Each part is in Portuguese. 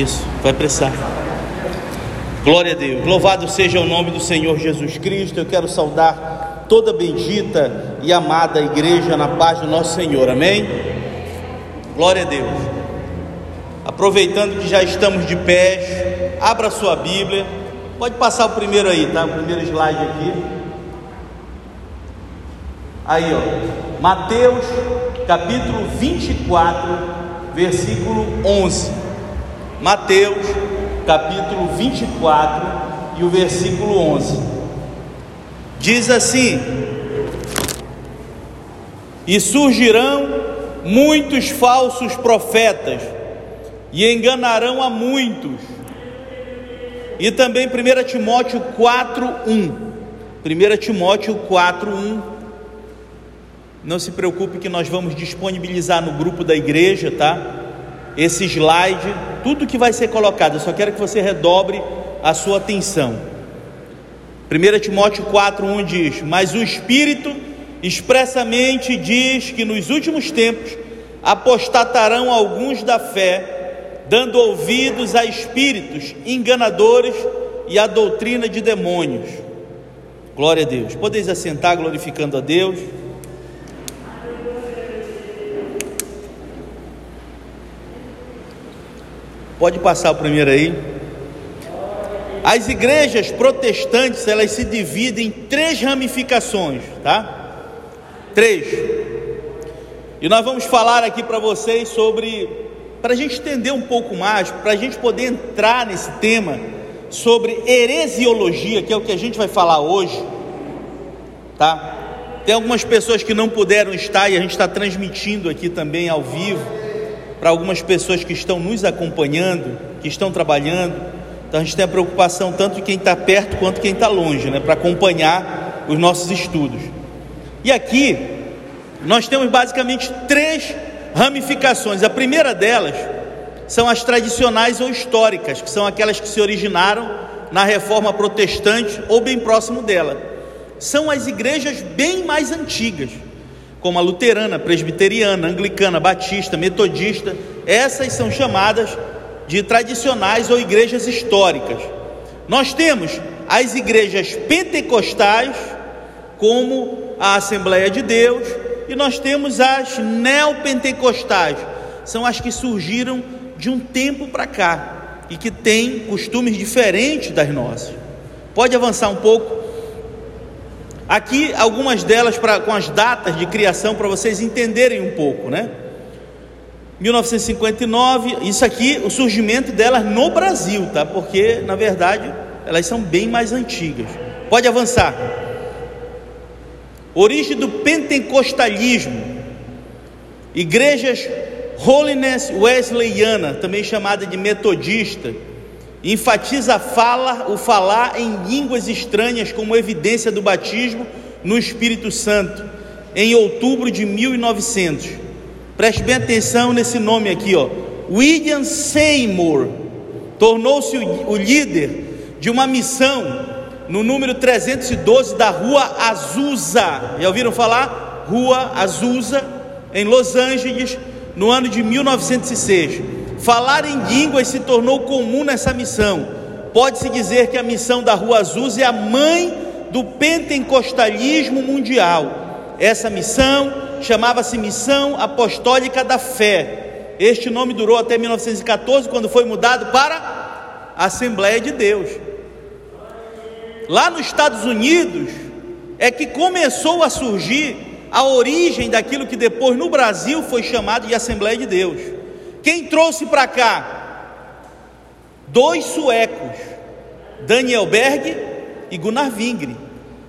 Isso, vai precisar. Glória a Deus. Louvado seja o nome do Senhor Jesus Cristo. Eu quero saudar toda bendita e amada igreja na paz do nosso Senhor. Amém? Glória a Deus. Aproveitando que já estamos de pé, abra sua Bíblia. Pode passar o primeiro aí, tá? O primeiro slide aqui. Aí, ó. Mateus, capítulo 24, versículo 11. Mateus, capítulo 24 e o versículo 11. Diz assim: E surgirão muitos falsos profetas e enganarão a muitos. E também 1 Timóteo 4:1. 1 Timóteo 4:1. Não se preocupe que nós vamos disponibilizar no grupo da igreja, tá? Esse slide, tudo que vai ser colocado, eu só quero que você redobre a sua atenção. 1 Timóteo 4,1 diz: Mas o Espírito expressamente diz que nos últimos tempos apostatarão alguns da fé, dando ouvidos a espíritos enganadores e a doutrina de demônios. Glória a Deus. Podeis assentar glorificando a Deus. Pode passar o primeiro aí. As igrejas protestantes, elas se dividem em três ramificações, tá? Três. E nós vamos falar aqui para vocês sobre, para a gente entender um pouco mais, para a gente poder entrar nesse tema sobre heresiologia, que é o que a gente vai falar hoje, tá? Tem algumas pessoas que não puderam estar e a gente está transmitindo aqui também ao vivo para algumas pessoas que estão nos acompanhando, que estão trabalhando. Então a gente tem a preocupação tanto de quem está perto quanto quem está longe, né, para acompanhar os nossos estudos. E aqui nós temos basicamente três ramificações. A primeira delas são as tradicionais ou históricas, que são aquelas que se originaram na reforma protestante ou bem próximo dela. São as igrejas bem mais antigas como a luterana, presbiteriana, anglicana, batista, metodista, essas são chamadas de tradicionais ou igrejas históricas. Nós temos as igrejas pentecostais, como a Assembleia de Deus, e nós temos as neopentecostais, são as que surgiram de um tempo para cá e que têm costumes diferentes das nossas. Pode avançar um pouco. Aqui algumas delas pra, com as datas de criação para vocês entenderem um pouco, né? 1959, isso aqui, o surgimento delas no Brasil, tá? Porque na verdade elas são bem mais antigas. Pode avançar. Origem do pentecostalismo. Igrejas Holiness Wesleyana, também chamada de metodista enfatiza a fala, o falar em línguas estranhas como evidência do batismo no Espírito Santo, em outubro de 1900. Preste bem atenção nesse nome aqui, ó. William Seymour tornou-se o, líder de uma missão no número 312 da Rua Azusa. Já ouviram falar? Rua Azusa, em Los Angeles, no ano de 1906. Falar em línguas se tornou comum nessa missão. Pode-se dizer que a missão da Rua Azul é a mãe do pentecostalismo mundial. Essa missão chamava-se Missão Apostólica da Fé. Este nome durou até 1914, quando foi mudado para Assembleia de Deus. Lá nos Estados Unidos é que começou a surgir a origem daquilo que depois no Brasil foi chamado de Assembleia de Deus. Quem trouxe para cá? Dois suecos, Daniel Berg e Gunnar Vingre.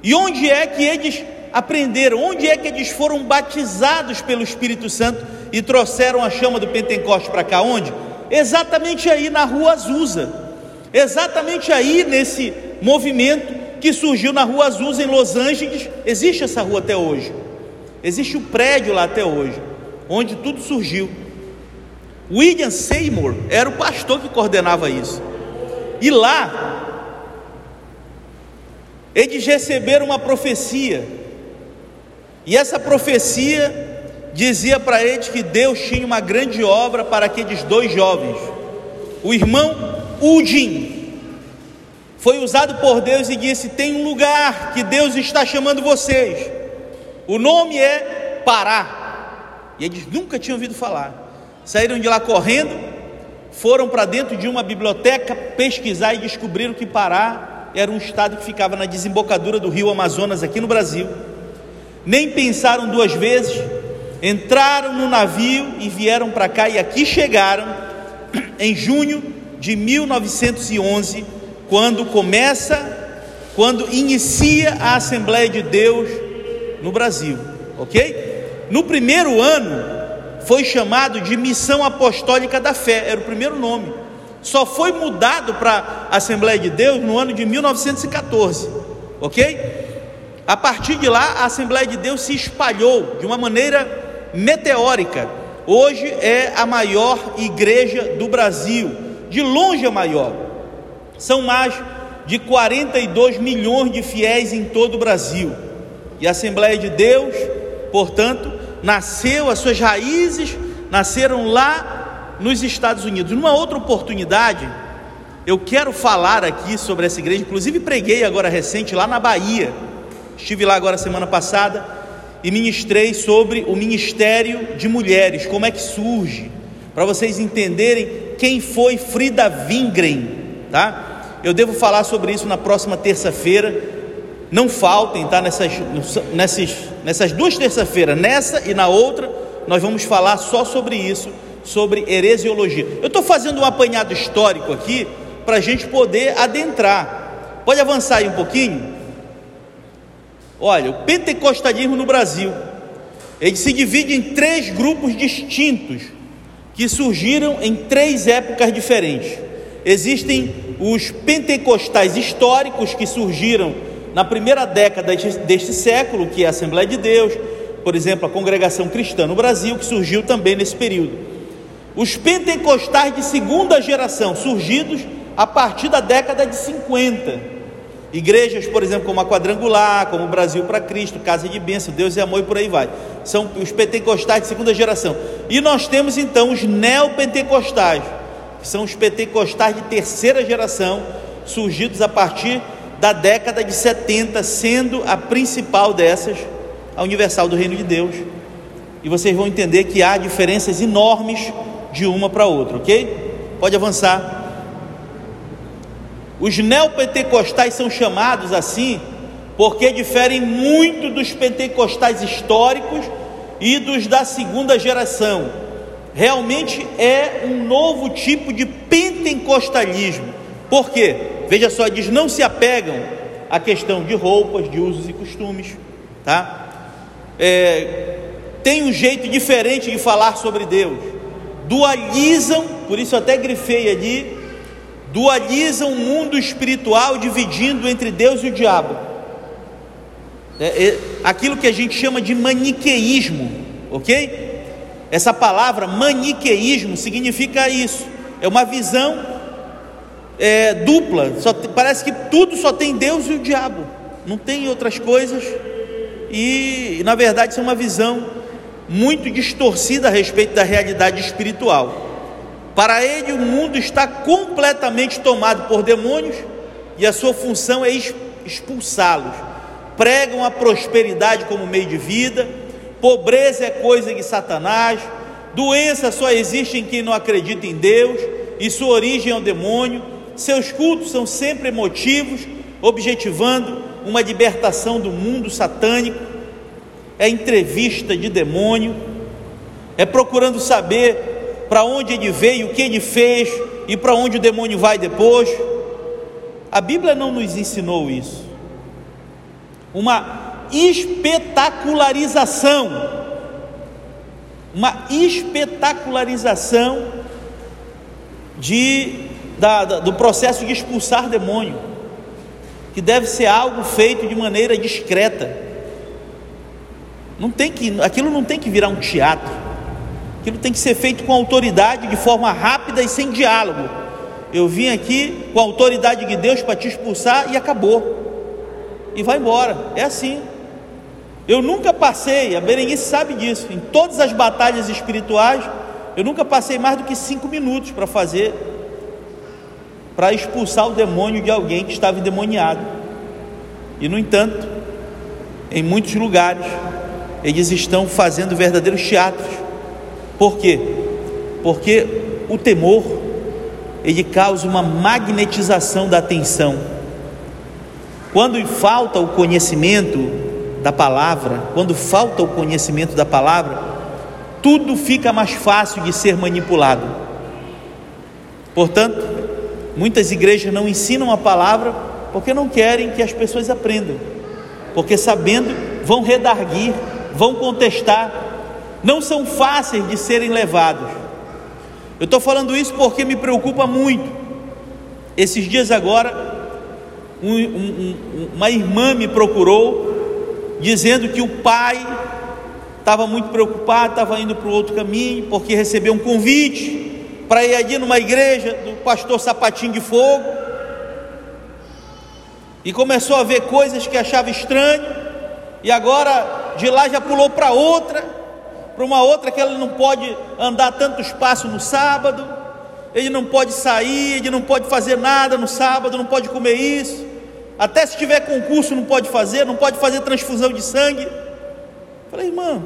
E onde é que eles aprenderam? Onde é que eles foram batizados pelo Espírito Santo e trouxeram a chama do Pentecoste para cá? Onde? Exatamente aí na Rua Azusa. Exatamente aí nesse movimento que surgiu na Rua Azusa em Los Angeles. Existe essa rua até hoje. Existe o um prédio lá até hoje, onde tudo surgiu. William Seymour era o pastor que coordenava isso. E lá, eles receberam uma profecia. E essa profecia dizia para eles que Deus tinha uma grande obra para aqueles dois jovens, o irmão Udin, foi usado por Deus e disse: Tem um lugar que Deus está chamando vocês. O nome é Pará. E eles nunca tinham ouvido falar. Saíram de lá correndo, foram para dentro de uma biblioteca pesquisar e descobriram que Pará era um estado que ficava na desembocadura do rio Amazonas, aqui no Brasil. Nem pensaram duas vezes, entraram no navio e vieram para cá, e aqui chegaram em junho de 1911, quando começa, quando inicia a Assembleia de Deus no Brasil, ok? No primeiro ano, foi chamado de Missão Apostólica da Fé, era o primeiro nome. Só foi mudado para Assembleia de Deus no ano de 1914, ok? A partir de lá, a Assembleia de Deus se espalhou de uma maneira meteórica. Hoje é a maior igreja do Brasil, de longe a maior. São mais de 42 milhões de fiéis em todo o Brasil. E a Assembleia de Deus, portanto, nasceu, as suas raízes nasceram lá nos Estados Unidos. Numa outra oportunidade, eu quero falar aqui sobre essa igreja, inclusive preguei agora recente lá na Bahia. Estive lá agora semana passada e ministrei sobre o ministério de mulheres, como é que surge, para vocês entenderem quem foi Frida Wingren, tá? Eu devo falar sobre isso na próxima terça-feira. Não faltem, tá? Nessas, nessas, nessas duas terça-feiras, nessa e na outra, nós vamos falar só sobre isso, sobre heresiologia. Eu estou fazendo um apanhado histórico aqui para a gente poder adentrar. Pode avançar aí um pouquinho? Olha, o pentecostalismo no Brasil, ele se divide em três grupos distintos que surgiram em três épocas diferentes. Existem os pentecostais históricos que surgiram na primeira década deste século, que é a Assembleia de Deus, por exemplo, a congregação cristã no Brasil, que surgiu também nesse período. Os pentecostais de segunda geração, surgidos a partir da década de 50. Igrejas, por exemplo, como a Quadrangular, como o Brasil para Cristo, Casa de Bênção, Deus e Amor e por aí vai. São os pentecostais de segunda geração. E nós temos então os neopentecostais, que são os pentecostais de terceira geração, surgidos a partir da década de 70, sendo a principal dessas a Universal do Reino de Deus. E vocês vão entender que há diferenças enormes de uma para outra, ok? Pode avançar. Os neopentecostais são chamados assim porque diferem muito dos pentecostais históricos e dos da segunda geração. Realmente é um novo tipo de pentecostalismo. Por quê? Veja só, diz: não se apegam à questão de roupas, de usos e costumes, tá? É, tem um jeito diferente de falar sobre Deus, dualizam, por isso até grifei ali, dualizam o mundo espiritual, dividindo entre Deus e o diabo. É, é, aquilo que a gente chama de maniqueísmo, ok? Essa palavra maniqueísmo significa isso, é uma visão é, dupla, só parece que tudo só tem Deus e o diabo, não tem outras coisas, e na verdade isso é uma visão muito distorcida a respeito da realidade espiritual. Para ele, o mundo está completamente tomado por demônios e a sua função é expulsá-los. Pregam a prosperidade como meio de vida, pobreza é coisa de Satanás, doença só existe em quem não acredita em Deus. E sua origem é o demônio seus cultos são sempre emotivos, objetivando uma libertação do mundo satânico. É entrevista de demônio, é procurando saber para onde ele veio, o que ele fez e para onde o demônio vai depois. A Bíblia não nos ensinou isso. Uma espetacularização, uma espetacularização de da, da, do processo de expulsar demônio, que deve ser algo feito de maneira discreta. Não tem que, aquilo não tem que virar um teatro. Aquilo tem que ser feito com autoridade, de forma rápida e sem diálogo. Eu vim aqui com a autoridade de Deus para te expulsar e acabou. E vai embora. É assim. Eu nunca passei, a Berenice sabe disso, em todas as batalhas espirituais, eu nunca passei mais do que cinco minutos para fazer para expulsar o demônio de alguém que estava endemoniado. E no entanto, em muitos lugares, eles estão fazendo verdadeiros teatros. Por quê? Porque o temor ele causa uma magnetização da atenção. Quando falta o conhecimento da palavra, quando falta o conhecimento da palavra, tudo fica mais fácil de ser manipulado. Portanto, muitas igrejas não ensinam a palavra porque não querem que as pessoas aprendam, porque sabendo vão redarguir, vão contestar, não são fáceis de serem levados. Eu estou falando isso porque me preocupa muito. Esses dias agora, um, um, uma irmã me procurou, dizendo que o pai estava muito preocupado, estava indo para o outro caminho, porque recebeu um convite para ir ali numa igreja do pastor Sapatinho de Fogo. E começou a ver coisas que achava estranho, e agora de lá já pulou para outra, para uma outra que ele não pode andar tanto espaço no sábado, ele não pode sair, ele não pode fazer nada no sábado, não pode comer isso, até se tiver concurso não pode fazer, não pode fazer transfusão de sangue. Falei, irmão,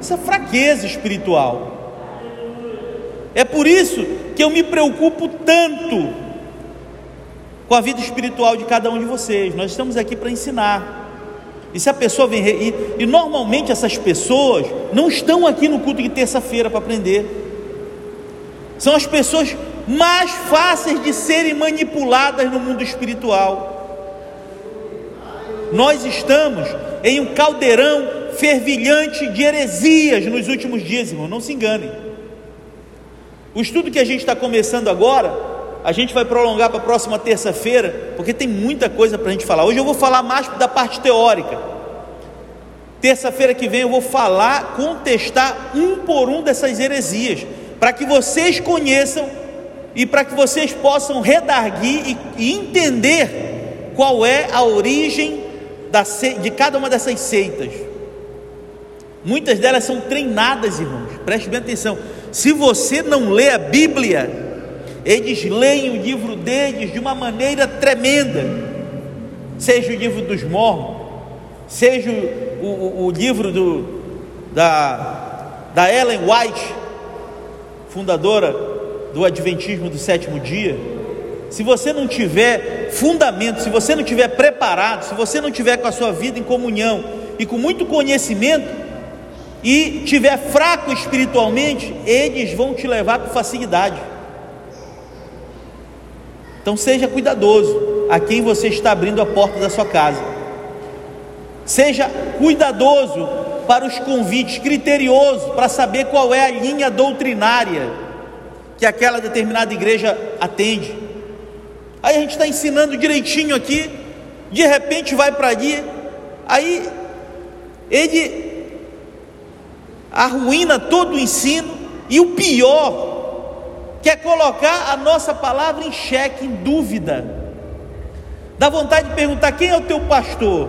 isso é fraqueza espiritual. É por isso que eu me preocupo tanto com a vida espiritual de cada um de vocês. Nós estamos aqui para ensinar. E se a pessoa vem. E, e normalmente essas pessoas não estão aqui no culto de terça-feira para aprender. São as pessoas mais fáceis de serem manipuladas no mundo espiritual. Nós estamos em um caldeirão fervilhante de heresias nos últimos dias, irmão. Não se enganem. O estudo que a gente está começando agora a gente vai prolongar para a próxima terça-feira, porque tem muita coisa para a gente falar. Hoje eu vou falar mais da parte teórica. Terça-feira que vem eu vou falar, contestar um por um dessas heresias, para que vocês conheçam e para que vocês possam redarguir e, entender qual é a origem de cada uma dessas seitas. Muitas delas são treinadas, irmãos, preste bem atenção. Se você não lê a Bíblia, eles leem o livro deles de uma maneira tremenda, seja o livro dos mormons, seja o, o, o livro do, da, da Ellen White, fundadora do Adventismo do sétimo dia. Se você não tiver fundamento, se você não tiver preparado, se você não tiver com a sua vida em comunhão e com muito conhecimento, e tiver fraco espiritualmente, eles vão te levar com facilidade. Então seja cuidadoso a quem você está abrindo a porta da sua casa. Seja cuidadoso para os convites, criterioso para saber qual é a linha doutrinária que aquela determinada igreja atende. Aí a gente está ensinando direitinho aqui, de repente vai para ali, aí ele arruína todo o ensino, e o pior quer colocar a nossa palavra em xeque, em dúvida. Dá vontade de perguntar: quem é o teu pastor?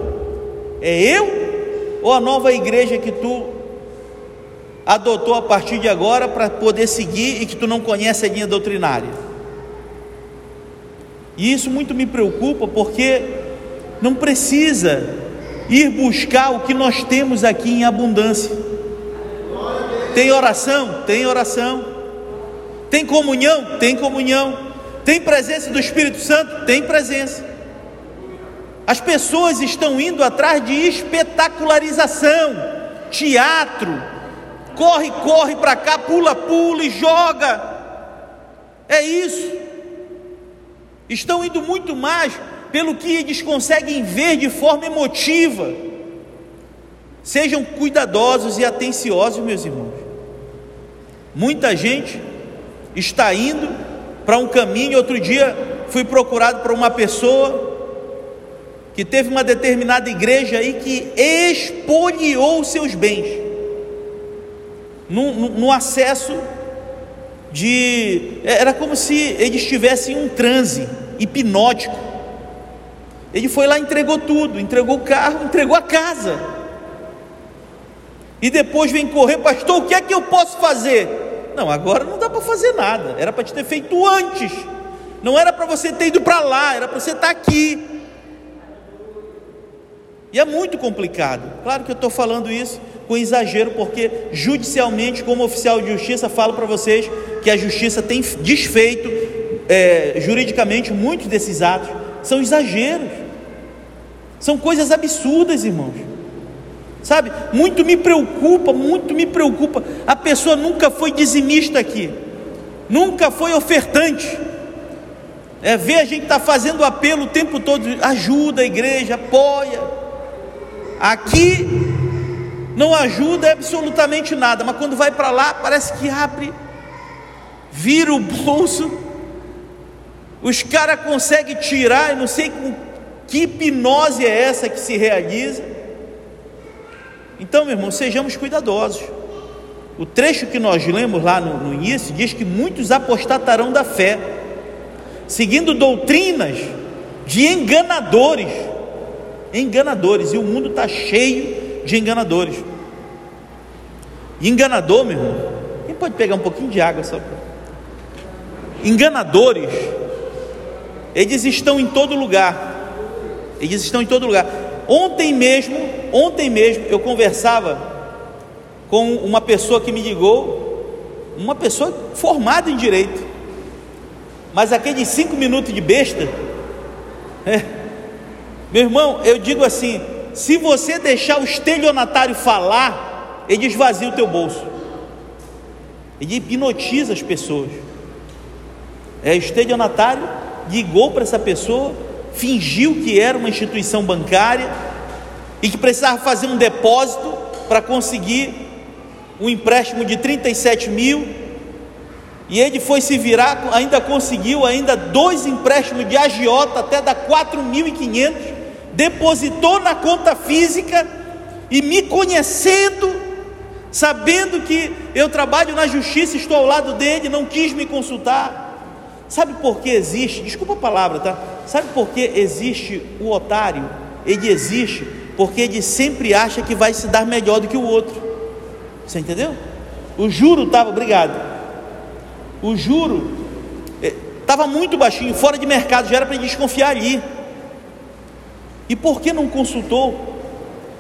É eu ou a nova igreja que tu adotou a partir de agora para poder seguir e que tu não conhece a linha doutrinária? E isso muito me preocupa porque não precisa ir buscar o que nós temos aqui em abundância. Tem oração? Tem oração. Tem comunhão? Tem comunhão. Tem presença do Espírito Santo? Tem presença. As pessoas estão indo atrás de espetacularização, teatro, corre, corre para cá, pula, pula e joga. É isso. Estão indo muito mais pelo que eles conseguem ver de forma emotiva. Sejam cuidadosos e atenciosos, meus irmãos. Muita gente está indo para um caminho. Outro dia fui procurado por uma pessoa que teve uma determinada igreja aí que expoliou seus bens no, no, no acesso de. Era como se ele estivesse em um transe hipnótico. Ele foi lá, entregou tudo, entregou o carro, entregou a casa. E depois vem correr, pastor, o que é que eu posso fazer? Não, agora não dá para fazer nada. Era para te ter feito antes. Não era para você ter ido para lá, era para você estar aqui. E é muito complicado. Claro que eu estou falando isso com exagero, porque judicialmente, como oficial de justiça, falo para vocês que a justiça tem desfeito é, juridicamente muitos desses atos. São exageros, são coisas absurdas, irmãos. Sabe, muito me preocupa, muito me preocupa. A pessoa nunca foi dizimista aqui, nunca foi ofertante. É ver a gente tá fazendo apelo o tempo todo, ajuda a igreja, apoia. Aqui não ajuda absolutamente nada, mas quando vai para lá, parece que abre, vira o bolso, os caras conseguem tirar, eu não sei com que hipnose é essa que se realiza. Então, meu irmão, sejamos cuidadosos. O trecho que nós lemos lá no, no início diz que muitos apostatarão da fé, seguindo doutrinas de enganadores enganadores, e o mundo está cheio de enganadores. enganador, meu irmão, quem pode pegar um pouquinho de água só. Enganadores, eles estão em todo lugar. Eles estão em todo lugar. Ontem mesmo, ontem mesmo eu conversava com uma pessoa que me ligou, uma pessoa formada em direito, mas aqueles cinco minutos de besta, é, meu irmão, eu digo assim: se você deixar o estelionatário falar, ele esvazia o teu bolso, ele hipnotiza as pessoas. É, o estelionatário ligou para essa pessoa, fingiu que era uma instituição bancária e que precisava fazer um depósito para conseguir um empréstimo de 37 mil. E ele foi se virar, ainda conseguiu ainda dois empréstimos de agiota até dar 4.500 depositou na conta física e me conhecendo, sabendo que eu trabalho na justiça, estou ao lado dele, não quis me consultar. Sabe por que existe? Desculpa a palavra, tá? Sabe por que existe o otário? Ele existe porque ele sempre acha que vai se dar melhor do que o outro. Você entendeu? O juro estava, obrigado. O juro estava eh, muito baixinho, fora de mercado, já era para desconfiar ali. E por que não consultou?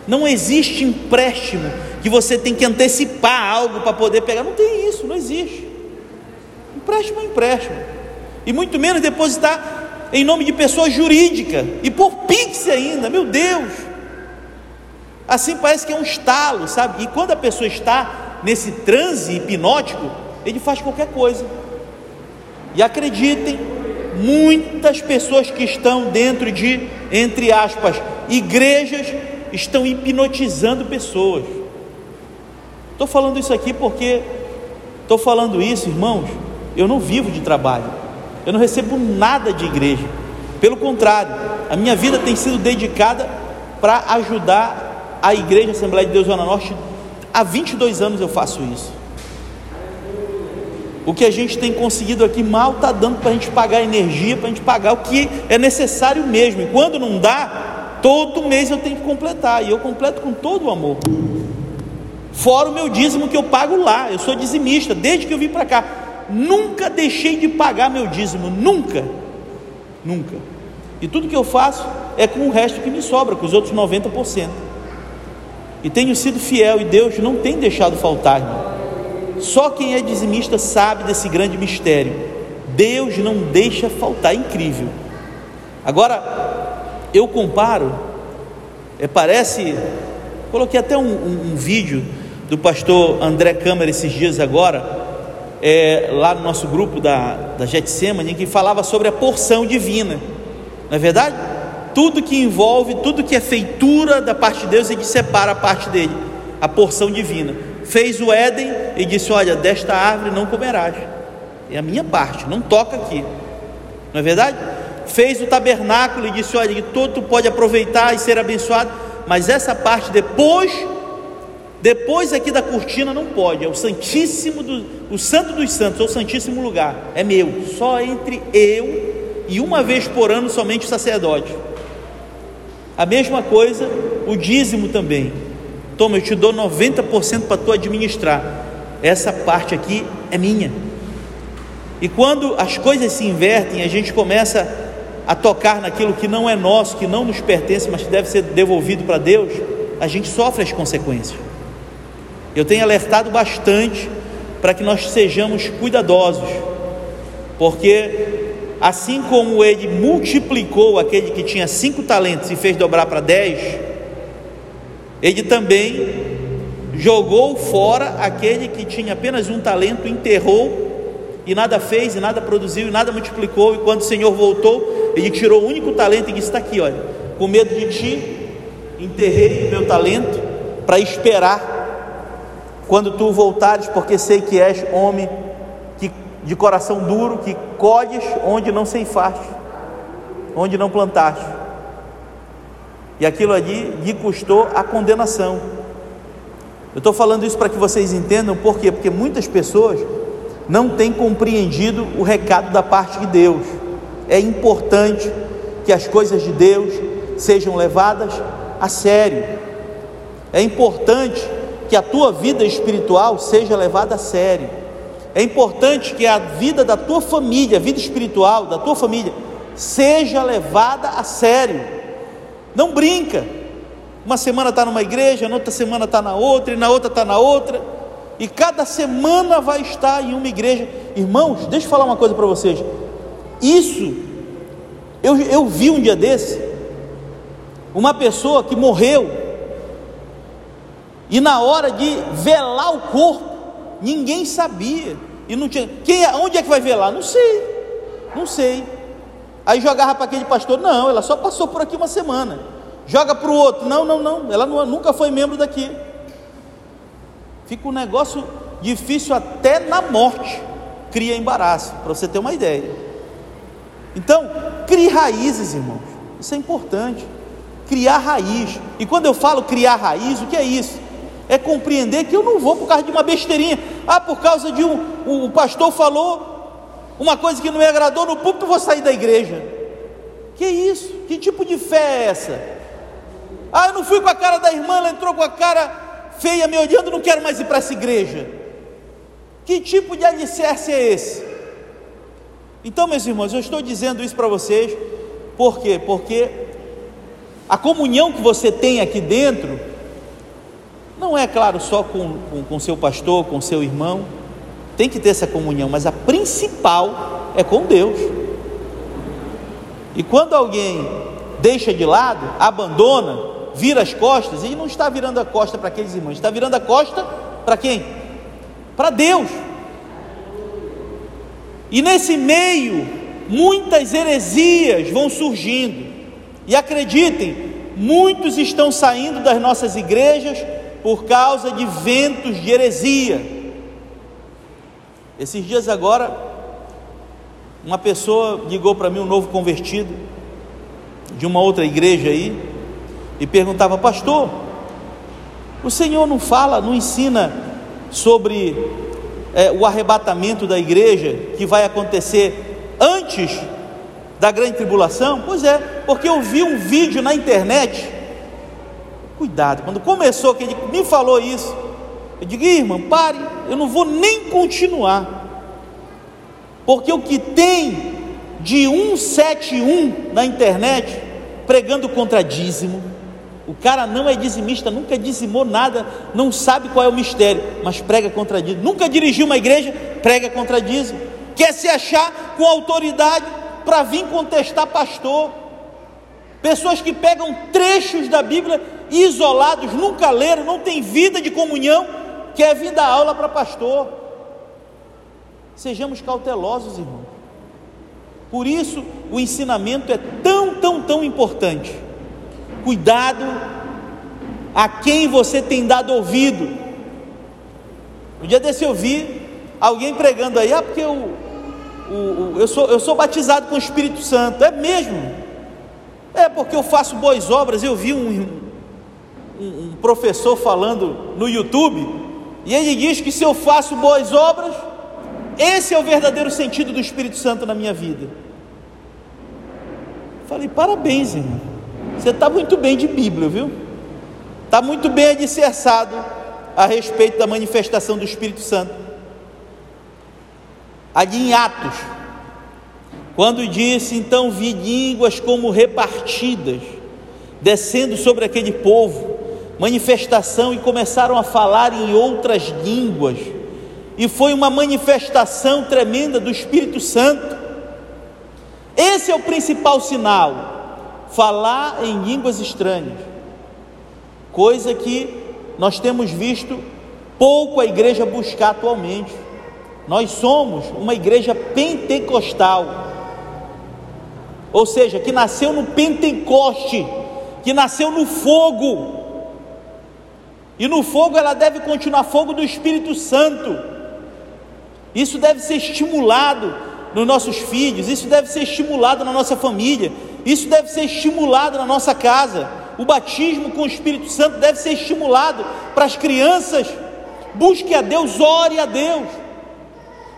Não existe empréstimo que você tem que antecipar algo para poder pegar. Não tem isso, não existe. Empréstimo é empréstimo. E muito menos depositar em nome de pessoa jurídica e por Pix ainda, meu Deus. Assim parece que é um estalo, sabe? E quando a pessoa está nesse transe hipnótico, ele faz qualquer coisa. E acreditem, muitas pessoas que estão dentro de entre aspas, igrejas estão hipnotizando pessoas. Estou falando isso aqui porque estou falando isso, irmãos. Eu não vivo de trabalho, eu não recebo nada de igreja. Pelo contrário, a minha vida tem sido dedicada para ajudar a Igreja Assembleia de Deus Zona Norte. Há 22 anos eu faço isso. O que a gente tem conseguido aqui mal está dando para a gente pagar energia, para a gente pagar o que é necessário mesmo. E quando não dá, todo mês eu tenho que completar. E eu completo com todo o amor. Fora o meu dízimo que eu pago lá. Eu sou dizimista desde que eu vim para cá. Nunca deixei de pagar meu dízimo. Nunca. Nunca. E tudo que eu faço é com o resto que me sobra, com os outros 90%. E tenho sido fiel e Deus não tem deixado faltar, irmão. Só quem é dizimista sabe desse grande mistério. Deus não deixa faltar, é incrível. Agora, eu comparo, é, parece, coloquei até um, um, um, vídeo do pastor André Câmara esses dias agora, é, lá no nosso grupo da, da Getsemane, que falava sobre a porção divina, não é verdade? Tudo que envolve, tudo que é feitura da parte de Deus, ele separa a parte dele, a porção divina fez o Éden e disse: Olha, desta árvore não comerás. É a minha parte, não toca aqui. Não é verdade? Fez o tabernáculo e disse: Olha, todo pode aproveitar e ser abençoado, mas essa parte depois, depois aqui da cortina não pode. É o Santíssimo, do, o Santo dos Santos, ou o Santíssimo lugar. É meu, só entre eu e uma vez por ano somente o sacerdote. A mesma coisa, o dízimo também. Toma, eu te dou 90% para tu administrar. Essa parte aqui é minha. E quando as coisas se invertem, a gente começa a tocar naquilo que não é nosso, que não nos pertence, mas que deve ser devolvido para Deus, a gente sofre as consequências. Eu tenho alertado bastante para que nós sejamos cuidadosos, porque assim como ele multiplicou aquele que tinha cinco talentos e fez dobrar para dez, ele também jogou fora aquele que tinha apenas um talento, enterrou e nada fez, e nada produziu, e nada multiplicou. E quando o Senhor voltou, ele tirou o único talento e disse: Está aqui, olha, com medo de ti, enterrei meu talento para esperar quando tu voltares, porque sei que és homem que, de coração duro, que colhes onde não ceifaste, onde não plantaste. E aquilo ali lhe custou a condenação. Eu estou falando isso para que vocês entendam por quê? Porque muitas pessoas não têm compreendido o recado da parte de Deus. É importante que as coisas de Deus sejam levadas a sério. É importante que a tua vida espiritual seja levada a sério. É importante que a vida da tua família, a vida espiritual da tua família, seja levada a sério. Não brinca. Uma semana está numa igreja, na outra semana está na outra, e na outra está na outra, e cada semana vai estar em uma igreja. Irmãos, deixa eu falar uma coisa para vocês. Isso, eu, eu vi um dia desse, uma pessoa que morreu, e na hora de velar o corpo, ninguém sabia, e não tinha, quem, é, onde é que vai velar? Não sei, não sei. Aí jogava para aquele pastor, não, ela só passou por aqui uma semana joga para o outro. Não, não, não, ela nunca foi membro daqui. Fica um negócio difícil até na morte, cria embaraço, para você ter uma ideia. Então, crie raízes, irmãos, isso é importante. Criar raiz, e quando eu falo criar raiz, o que é isso? É compreender que eu não vou por causa de uma besteirinha, ah, por causa de um, o pastor falou uma coisa que não me agradou no púlpito, vou sair da igreja. Que isso? Que tipo de fé é essa? Ah, eu não fui com a cara da irmã, ela entrou com a cara feia me olhando, não quero mais ir para essa igreja. Que tipo de alicerce é esse? Então, meus irmãos, eu estou dizendo isso para vocês, por quê? Porque a comunhão que você tem aqui dentro, não é claro só com, com, com seu pastor, com seu irmão, tem que ter essa comunhão, mas a principal é com Deus. E quando alguém deixa de lado, abandona, vira as costas, e não está virando a costa para aqueles irmãos, está virando a costa para quem? Para Deus. E nesse meio, muitas heresias vão surgindo. E acreditem, muitos estão saindo das nossas igrejas por causa de ventos de heresia. Esses dias agora, uma pessoa ligou para mim, um novo convertido, de uma outra igreja aí, e perguntava, pastor, o Senhor não fala, não ensina sobre é, o arrebatamento da igreja que vai acontecer antes da grande tribulação? Pois é, porque eu vi um vídeo na internet. Cuidado, quando começou, que ele me falou isso, eu digo, irmão, pare, eu não vou nem continuar, porque o que tem de 171 na internet pregando contra dízimo, o cara não é dizimista, nunca dizimou nada, não sabe qual é o mistério, mas prega contra dízimo. Nunca dirigiu uma igreja, prega contra dízimo. Quer se achar com autoridade para vir contestar pastor. Pessoas que pegam trechos da Bíblia isolados, nunca leram, não tem vida de comunhão, quer vir dar aula para pastor. Sejamos cautelosos, irmão. Por isso o ensinamento é tão, tão, tão importante. Cuidado a quem você tem dado ouvido. Um dia desse eu vi alguém pregando aí, ah, porque eu, o, eu, sou, eu sou batizado com o Espírito Santo. É mesmo? É porque eu faço boas obras. Eu vi um, um, um professor falando no YouTube, e ele diz que se eu faço boas obras, esse é o verdadeiro sentido do Espírito Santo na minha vida. Falei, parabéns, irmão. Você está muito bem de Bíblia, viu? Está muito bem alicerçado a respeito da manifestação do Espírito Santo. ali em Atos, quando disse: Então vi línguas como repartidas, descendo sobre aquele povo, manifestação, e começaram a falar em outras línguas, e foi uma manifestação tremenda do Espírito Santo. Esse é o principal sinal, falar em línguas estranhas, coisa que nós temos visto pouco a igreja buscar atualmente. Nós somos uma igreja pentecostal ou seja, que nasceu no Pentecoste, que nasceu no fogo, e no fogo ela deve continuar fogo do Espírito Santo. Isso deve ser estimulado nos nossos filhos, isso deve ser estimulado na nossa família, isso deve ser estimulado na nossa casa. O batismo com o Espírito Santo deve ser estimulado para as crianças. Busque a Deus, ore a Deus.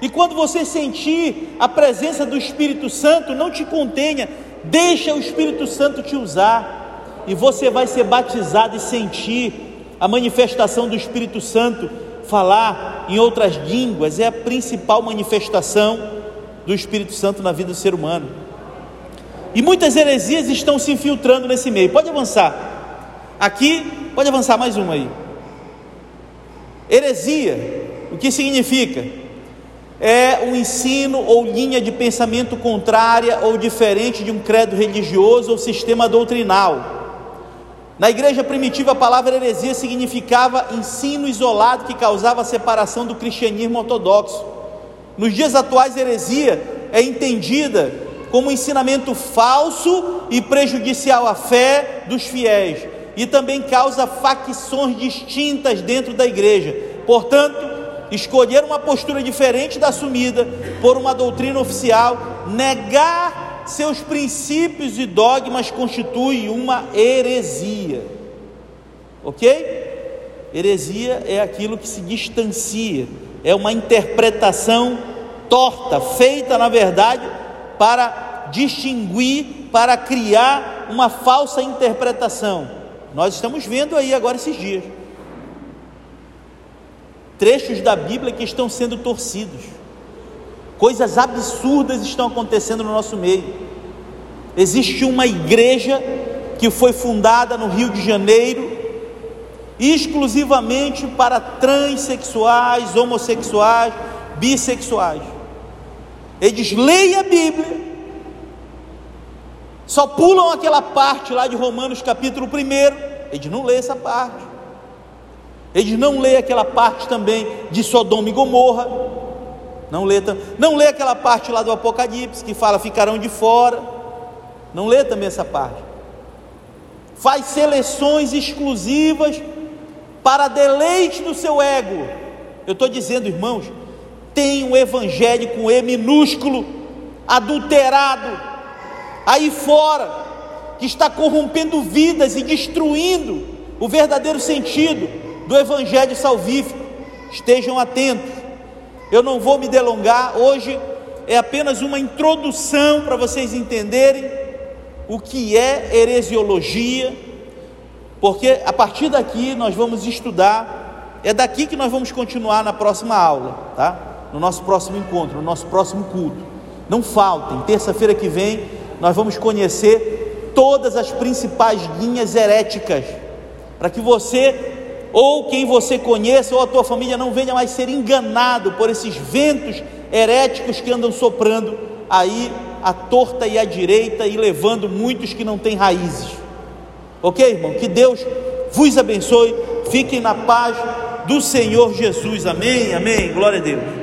E quando você sentir a presença do Espírito Santo, não te contenha, deixa o Espírito Santo te usar, e você vai ser batizado e sentir a manifestação do Espírito Santo. Falar em outras línguas é a principal manifestação do Espírito Santo na vida do ser humano. E muitas heresias estão se infiltrando nesse meio. Pode avançar. Aqui, pode avançar mais uma aí. Heresia, o que significa? É um ensino ou linha de pensamento contrária ou diferente de um credo religioso ou sistema doutrinal. Na igreja primitiva, a palavra heresia significava ensino isolado que causava separação do cristianismo ortodoxo. Nos dias atuais, heresia é entendida como ensinamento falso e prejudicial à fé dos fiéis e também causa facções distintas dentro da igreja. Portanto, escolher uma postura diferente da assumida por uma doutrina oficial, negar seus princípios e dogmas constitui uma heresia. Ok? Heresia é aquilo que se distancia, é uma interpretação torta, feita na verdade para distinguir, para criar uma falsa interpretação. Nós estamos vendo aí agora esses dias trechos da Bíblia que estão sendo torcidos. Coisas absurdas estão acontecendo no nosso meio. Existe uma igreja que foi fundada no Rio de Janeiro exclusivamente para transexuais, homossexuais, bissexuais. Eles leem a Bíblia, só pulam aquela parte lá de Romanos capítulo 1, eles não lêem essa parte. Eles não lê aquela parte também de Sodoma e Gomorra. Não lê, não lê aquela parte lá do Apocalipse que fala ficarão de fora. Não lê também essa parte. Faz seleções exclusivas para deleite do seu ego. Eu estou dizendo, irmãos, tem um evangelho com E minúsculo, adulterado, aí fora, que está corrompendo vidas e destruindo o verdadeiro sentido do Evangelho salvífico. Estejam atentos. Eu não vou me delongar, hoje é apenas uma introdução para vocês entenderem o que é heresiologia, porque a partir daqui nós vamos estudar, é daqui que nós vamos continuar na próxima aula, tá? No nosso próximo encontro, no nosso próximo culto. Não faltem, terça-feira que vem nós vamos conhecer todas as principais linhas heréticas, para que você ou quem você conheça, ou a tua família não venha mais ser enganado por esses ventos heréticos que andam soprando aí a torta e a direita e levando muitos que não têm raízes. Ok, irmão? Que Deus vos abençoe. Fiquem na paz do Senhor Jesus. Amém, amém. Glória a Deus.